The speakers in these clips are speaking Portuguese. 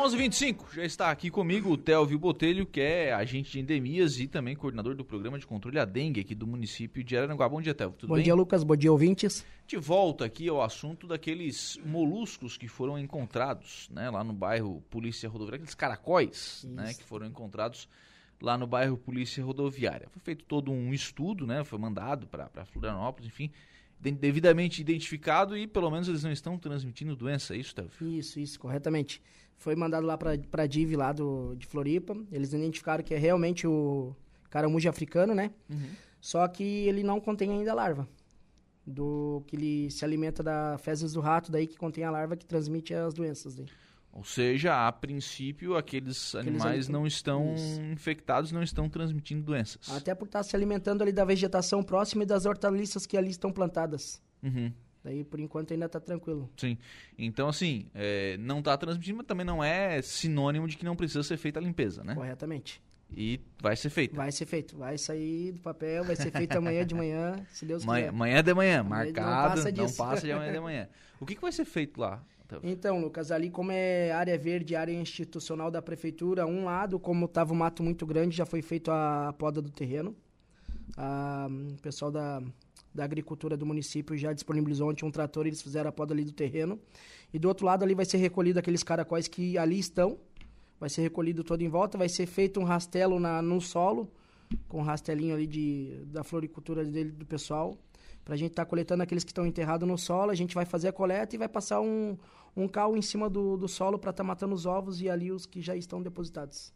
11:25 já está aqui comigo o Telvio Botelho, que é agente de endemias e também coordenador do programa de controle da dengue aqui do município de Araranguá. Bom dia, Telvio. Tudo Bom bem? dia, Lucas. Bom dia, ouvintes. De volta aqui ao assunto daqueles moluscos que foram encontrados, né, lá no bairro Polícia Rodoviária, aqueles caracóis, né, que foram encontrados lá no bairro Polícia Rodoviária. Foi feito todo um estudo, né, foi mandado para Florianópolis, enfim, de- devidamente identificado e pelo menos eles não estão transmitindo doença, é isso, Telvio? Isso, isso, corretamente. Foi mandado lá pra, pra DIV lá do, de Floripa. Eles identificaram que é realmente o caramujo africano, né? Só que ele não contém ainda a larva. Do que ele se alimenta da fezes do rato, daí que contém a larva que transmite as doenças. Daí. Ou seja, a princípio aqueles, animais ali- não estão Isso. infectados, não estão transmitindo doenças. Até por estar se alimentando ali da vegetação próxima e das hortaliças que ali estão plantadas. Uhum. Daí, por enquanto, ainda tá tranquilo. Sim. Então, assim, é, não está transmitindo, mas também não é sinônimo de que não precisa ser feita a limpeza, né? Corretamente. E vai ser feita. Vai ser feito. Vai sair do papel, vai ser feito amanhã de manhã, se Deus quiser. manhã de manhã, Não marcado, passa não passa de amanhã de manhã. O que, que vai ser feito lá? Então, Lucas, ali como é área verde, área institucional da prefeitura, um lado, como estava um mato muito grande, já foi feito a poda do terreno. A, o pessoal da, da agricultura do município já disponibilizou ontem um trator, eles fizeram a poda ali do terreno. E do outro lado ali vai ser recolhido aqueles caracóis que ali estão, vai ser recolhido todo em volta, vai ser feito um rastelo na, no solo, com um rastelinho ali de, da floricultura dele, do pessoal, pra gente estar coletando aqueles que estão enterrados no solo, a gente vai fazer a coleta e vai passar um, um cal em cima do, do solo para estar matando os ovos e ali os que já estão depositados.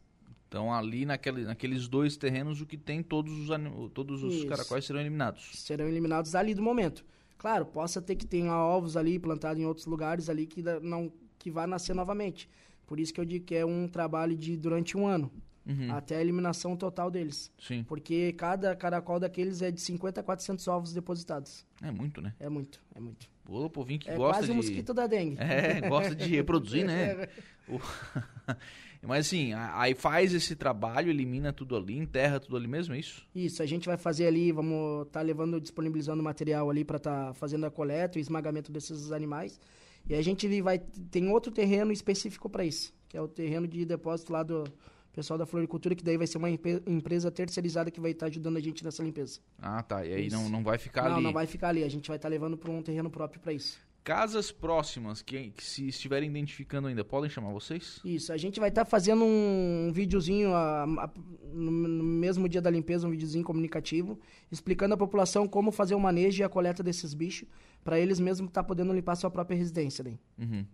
Então, ali naquele, naqueles dois terrenos, o que tem, todos os, todos os Isso. caracóis serão eliminados. Serão eliminados ali do momento. Claro, possa ter que ter ovos ali plantados em outros lugares ali que não que vai nascer novamente. Por isso que eu digo que é um trabalho de durante um ano, Uhum. até a eliminação total deles. Sim. Porque cada caracol daqueles é de 50 a 400 ovos depositados. É muito, né? É muito, é muito. O povinho que é gosta quase de... o mosquito da dengue. É, gosta de reproduzir, né? O- Mas assim, aí faz esse trabalho, elimina tudo ali, enterra tudo ali mesmo, é isso? Isso, a gente vai fazer ali, vamos estar levando, disponibilizando material ali para estar fazendo a coleta e o esmagamento desses animais. E a gente vai tem outro terreno específico para isso, que é o terreno de depósito lá do pessoal da floricultura, que daí vai ser uma empresa terceirizada que vai estar ajudando a gente nessa limpeza. Ah, tá. E aí Isso. não, não vai ficar não, ali. não vai ficar ali, a gente vai estar levando para um terreno próprio para isso. Casas próximas que, que se estiverem identificando ainda, podem chamar vocês? Isso, a gente vai estar fazendo um videozinho a- a- no, no mesmo dia da limpeza, um videozinho comunicativo, explicando à população como fazer o manejo e a coleta desses bichos, para eles mesmos estar podendo limpar sua própria residência. Daí. Uhum.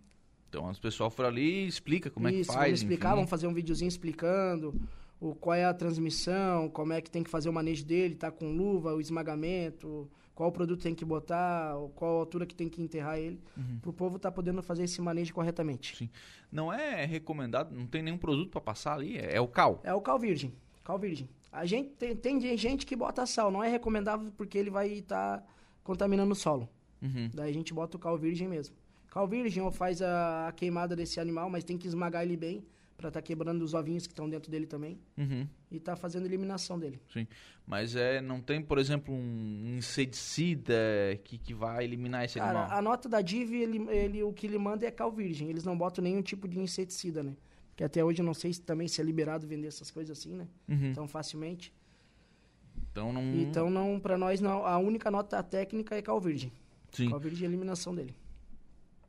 Então, o pessoal for ali e explica como é que Isso, faz. vamos explicar, enfim. vamos fazer um videozinho explicando o, qual é a transmissão, como é que tem que fazer o manejo dele, tá com luva, o esmagamento, qual produto tem que botar, qual altura que tem que enterrar ele, Uhum. para o povo estar podendo fazer esse manejo corretamente. Sim. Não é recomendado, não tem nenhum produto para passar ali, é, é o cal. É o cal virgem. Cal virgem. A gente tem, tem gente que bota sal, não é recomendável porque ele vai estar contaminando o solo. Uhum. Daí a gente bota o cal virgem mesmo. Cal virgem ou faz a, a queimada desse animal, mas tem que esmagar ele bem para estar quebrando os ovinhos que estão dentro dele também Uhum. e tá fazendo a eliminação dele. Sim. Mas é, não tem, por exemplo, um inseticida que, que vai eliminar esse Cara, animal. a nota da DIV, ele, ele, o que ele manda é cal virgem. Eles não botam nenhum tipo de inseticida, né? Que até hoje eu não sei se também se é liberado vender essas coisas assim, né? Uhum. Tão facilmente. Então não. Então, não, para nós, não, a única nota técnica é cal virgem. Sim. Cal virgem é a eliminação dele.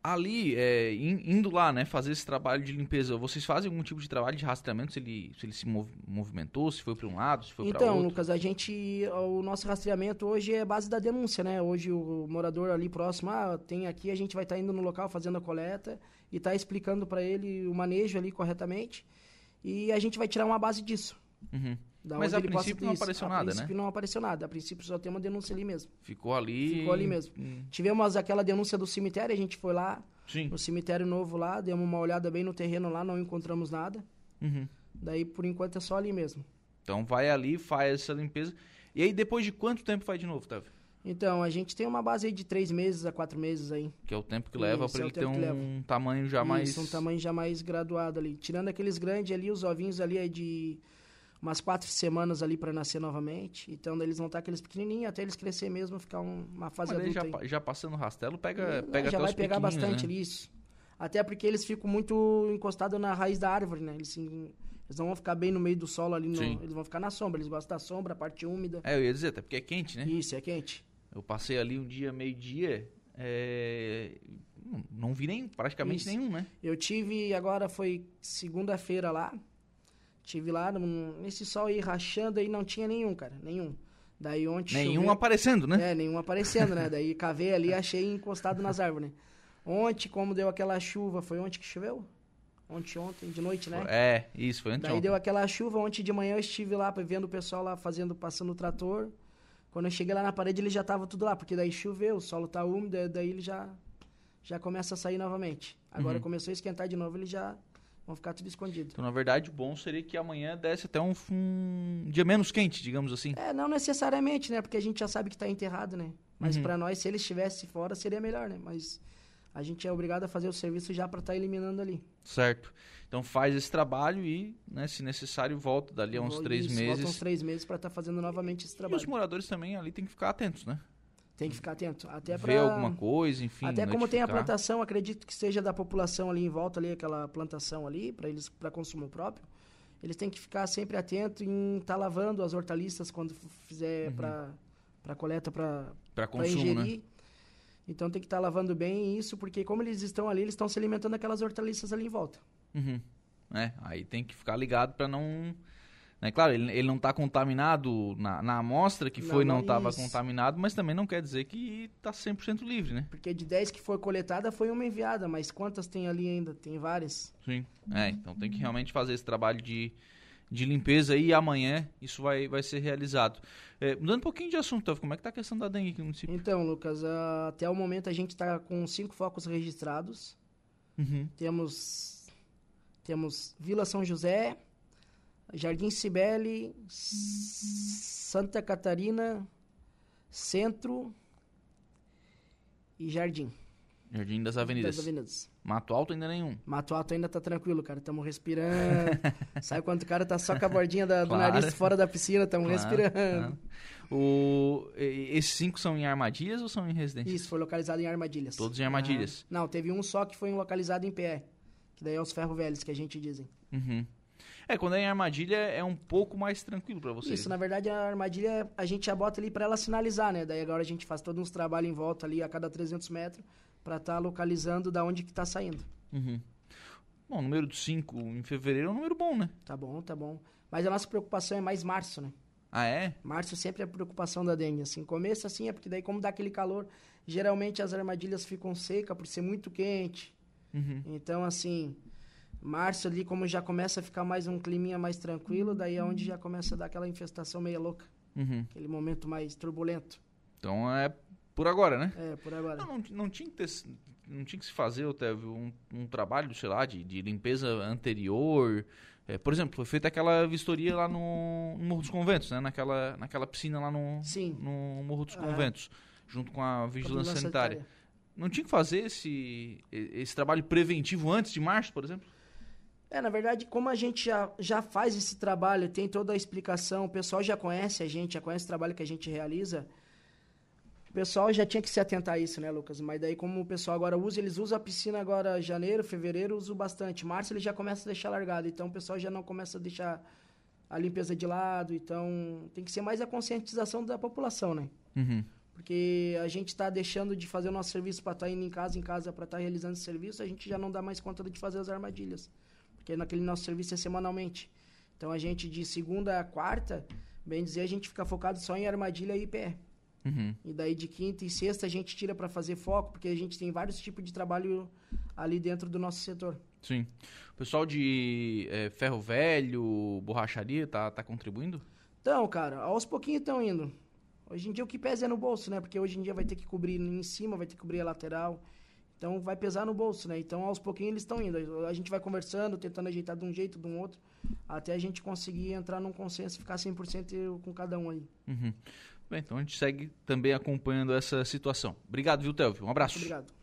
Ali, é, in- indo lá, né, fazer esse trabalho de limpeza, vocês fazem algum tipo de trabalho de rastreamento se ele se, ele se mov- movimentou, se foi para um lado, se foi para Então, outro? Lucas, a gente, o nosso rastreamento hoje é base da denúncia, né? Hoje o morador ali próximo, ah, tem aqui, a gente vai estar indo no local fazendo a coleta e tá explicando para ele o manejo ali corretamente e a gente vai tirar uma base disso. Uhum. Da Mas a princípio não apareceu a nada, né? princípio não apareceu nada, a princípio só tem uma denúncia ali mesmo. Ficou ali. Ficou ali mesmo. Hum, Tivemos aquela denúncia do cemitério, a gente foi lá, Sim. no cemitério novo lá, demos uma olhada bem no terreno lá, não encontramos nada. Uhum. Daí, por enquanto, é só ali mesmo. Então vai ali, faz essa limpeza. E aí depois de quanto tempo faz de novo, Távio? Então, a gente tem uma base aí de três meses a quatro meses aí. Que é o tempo que leva para é ele ter um tamanho já mais. Isso, um tamanho já mais graduado ali. Tirando aqueles grandes ali, os ovinhos ali é de umas quatro semanas ali para nascer novamente. Então, eles vão estar aqueles pequenininhos até eles crescer mesmo, ficar um- uma fase Mas adulta já, já passando o rastelo, pega, Não, pega já vai pegar bastante né? isso. Até porque eles ficam muito encostados na raiz da árvore, né? Eles, eles não vão ficar bem no meio do solo ali, eles vão ficar na sombra. Eles gostam da sombra, a parte úmida. É, eu ia dizer, até porque é quente, né? Isso, é quente. Eu passei ali um dia, meio-dia, é... não vi nem, praticamente Isso. nenhum, né? Eu tive, agora foi segunda-feira lá, tive lá nesse sol aí rachando aí, não tinha nenhum, cara, nenhum. Daí ontem Nenhum choveu, aparecendo, né? É, nenhum aparecendo, né? Daí cavei ali, achei encostado nas árvores, né? Ontem, como deu aquela chuva, foi ontem que choveu? Ontem, ontem, de noite, né? É, isso, foi ontem. Daí deu aquela chuva, ontem de manhã eu estive lá vendo o pessoal lá fazendo, passando o trator. Quando eu cheguei lá na parede, ele já tava tudo lá, porque daí choveu, o solo tá úmido, daí ele já, já começa a sair novamente. Agora uhum. começou a esquentar de novo, ele já vão ficar tudo escondido. Então, na verdade, o bom seria que amanhã desse até um, um, dia menos quente, digamos assim. É, não necessariamente, né? Porque a gente já sabe que está enterrado, né? Mas uhum. para nós, se ele estivesse fora, seria melhor, né? Mas a gente é obrigado a fazer o serviço já para estar tá eliminando ali. Certo. Então faz esse trabalho e, né, se necessário, volta dali a uns três meses. Volta uns três meses para estar tá fazendo novamente esse trabalho. E os moradores também ali têm que ficar atentos, né? Tem que ficar atento. Até Ver pra... alguma coisa, enfim. Até como tem a plantação, acredito que seja da população ali em volta, ali, aquela plantação ali, para eles para consumo próprio. Eles têm que ficar sempre atento em estar tá lavando as hortaliças quando fizer uhum. para coleta, para consumo, né? ingerir. Né? Então tem que estar tá lavando bem isso, porque como eles estão ali, eles estão se alimentando daquelas hortaliças ali em volta. Uhum. É, aí tem que ficar ligado para não né? Claro, ele, ele não está contaminado na, na amostra que foi, não estava contaminado, mas também não quer dizer que está 100% livre, né? Porque de 10 que foi coletada, foi uma enviada, mas quantas tem ali ainda? Tem várias. Sim, é, então tem que realmente fazer esse trabalho de, de limpeza e amanhã isso vai, vai ser realizado. É, mudando um pouquinho de assunto, como é que está a questão da dengue aqui no município? Então, Lucas, até o momento a gente está com cinco focos registrados. Uhum. Temos, temos Vila São José, Jardim Cibele, Santa Catarina, Centro e Jardim. Jardim das Avenidas. Das Avenidas. Mato Alto ainda nenhum. Mato Alto ainda tá tranquilo, cara. Estamos respirando. Sabe quando o cara tá só com a bordinha da, claro. do nariz fora da piscina? Estamos claro, respirando. Claro. O, esses cinco são em armadilhas ou são em residências? Isso, foi localizado em armadilhas. Todos em armadilhas? Ah, não, teve um só que foi localizado em pé. Que daí é os ferro velhos que a gente dizem. Uhum. É, quando é em armadilha é um pouco mais tranquilo para vocês. Isso, na verdade a armadilha a gente já bota ali para ela sinalizar, né? Daí agora a gente faz todos uns trabalhos em volta ali a cada 300 metros para estar tá localizando da onde que tá saindo. Uhum. Bom, número 5 em fevereiro é um número bom, né? Tá bom, tá bom. Mas a nossa preocupação é mais março, né? Ah, é? Março sempre é a preocupação da dengue, assim. Começo, assim, é porque daí como dá aquele calor, geralmente as armadilhas ficam secas por ser muito quente. Uhum. Então, assim, Março ali, como já começa a ficar mais um climinha mais tranquilo, daí é onde já começa a dar aquela infestação meio louca. Uhum. Aquele momento mais turbulento. Então é por agora, né? É, por agora. Não, não, não tinha, que ter, não tinha que se fazer, Otávio, um, um trabalho, sei lá, de, de limpeza anterior. É, por exemplo, foi feita aquela vistoria lá no, no, Morro dos Conventos, né? Naquela, naquela piscina lá no, Sim. no Morro dos Conventos, junto com a vigilância sanitária. sanitária. Não tinha que fazer esse, esse trabalho preventivo antes de março, por exemplo? É, na verdade, como a gente já, já faz esse trabalho, tem toda a explicação, o pessoal já conhece a gente, já conhece o trabalho que a gente realiza, o pessoal já tinha que se atentar a isso, né, Lucas? Mas daí, como o pessoal agora usa, eles usam a piscina agora janeiro, fevereiro, usam bastante. Março, eles já começam a deixar largado, então o pessoal já não começa a deixar a limpeza de lado, então tem que ser mais a conscientização da população, né? Uhum. Porque a gente está deixando de fazer o nosso serviço para estar tá indo em casa, em casa, para estar tá realizando esse serviço, a gente já não dá mais conta de fazer as armadilhas porque naquele nosso serviço é semanalmente. Então a gente de segunda a quarta, bem dizer, a gente fica focado só em armadilha e pé. Uhum. E daí de quinta e sexta a gente tira para fazer foco, porque a gente tem vários tipos de trabalho ali dentro do nosso setor. Sim. O pessoal de é, ferro velho, borracharia, tá, tá contribuindo? Então, cara, aos pouquinhos estão indo. Hoje em dia o que pesa é no bolso, né? Porque hoje em dia vai ter que cobrir em cima, vai ter que cobrir a lateral. Então vai pesar no bolso, né? Então aos pouquinhos eles estão indo. A gente vai conversando, tentando ajeitar de um jeito, de um outro, até a gente conseguir entrar num consenso e ficar 100% com cada um aí. Uhum. Bem, então a gente segue também acompanhando essa situação. Obrigado, viu, Telvio? Um abraço. Muito obrigado.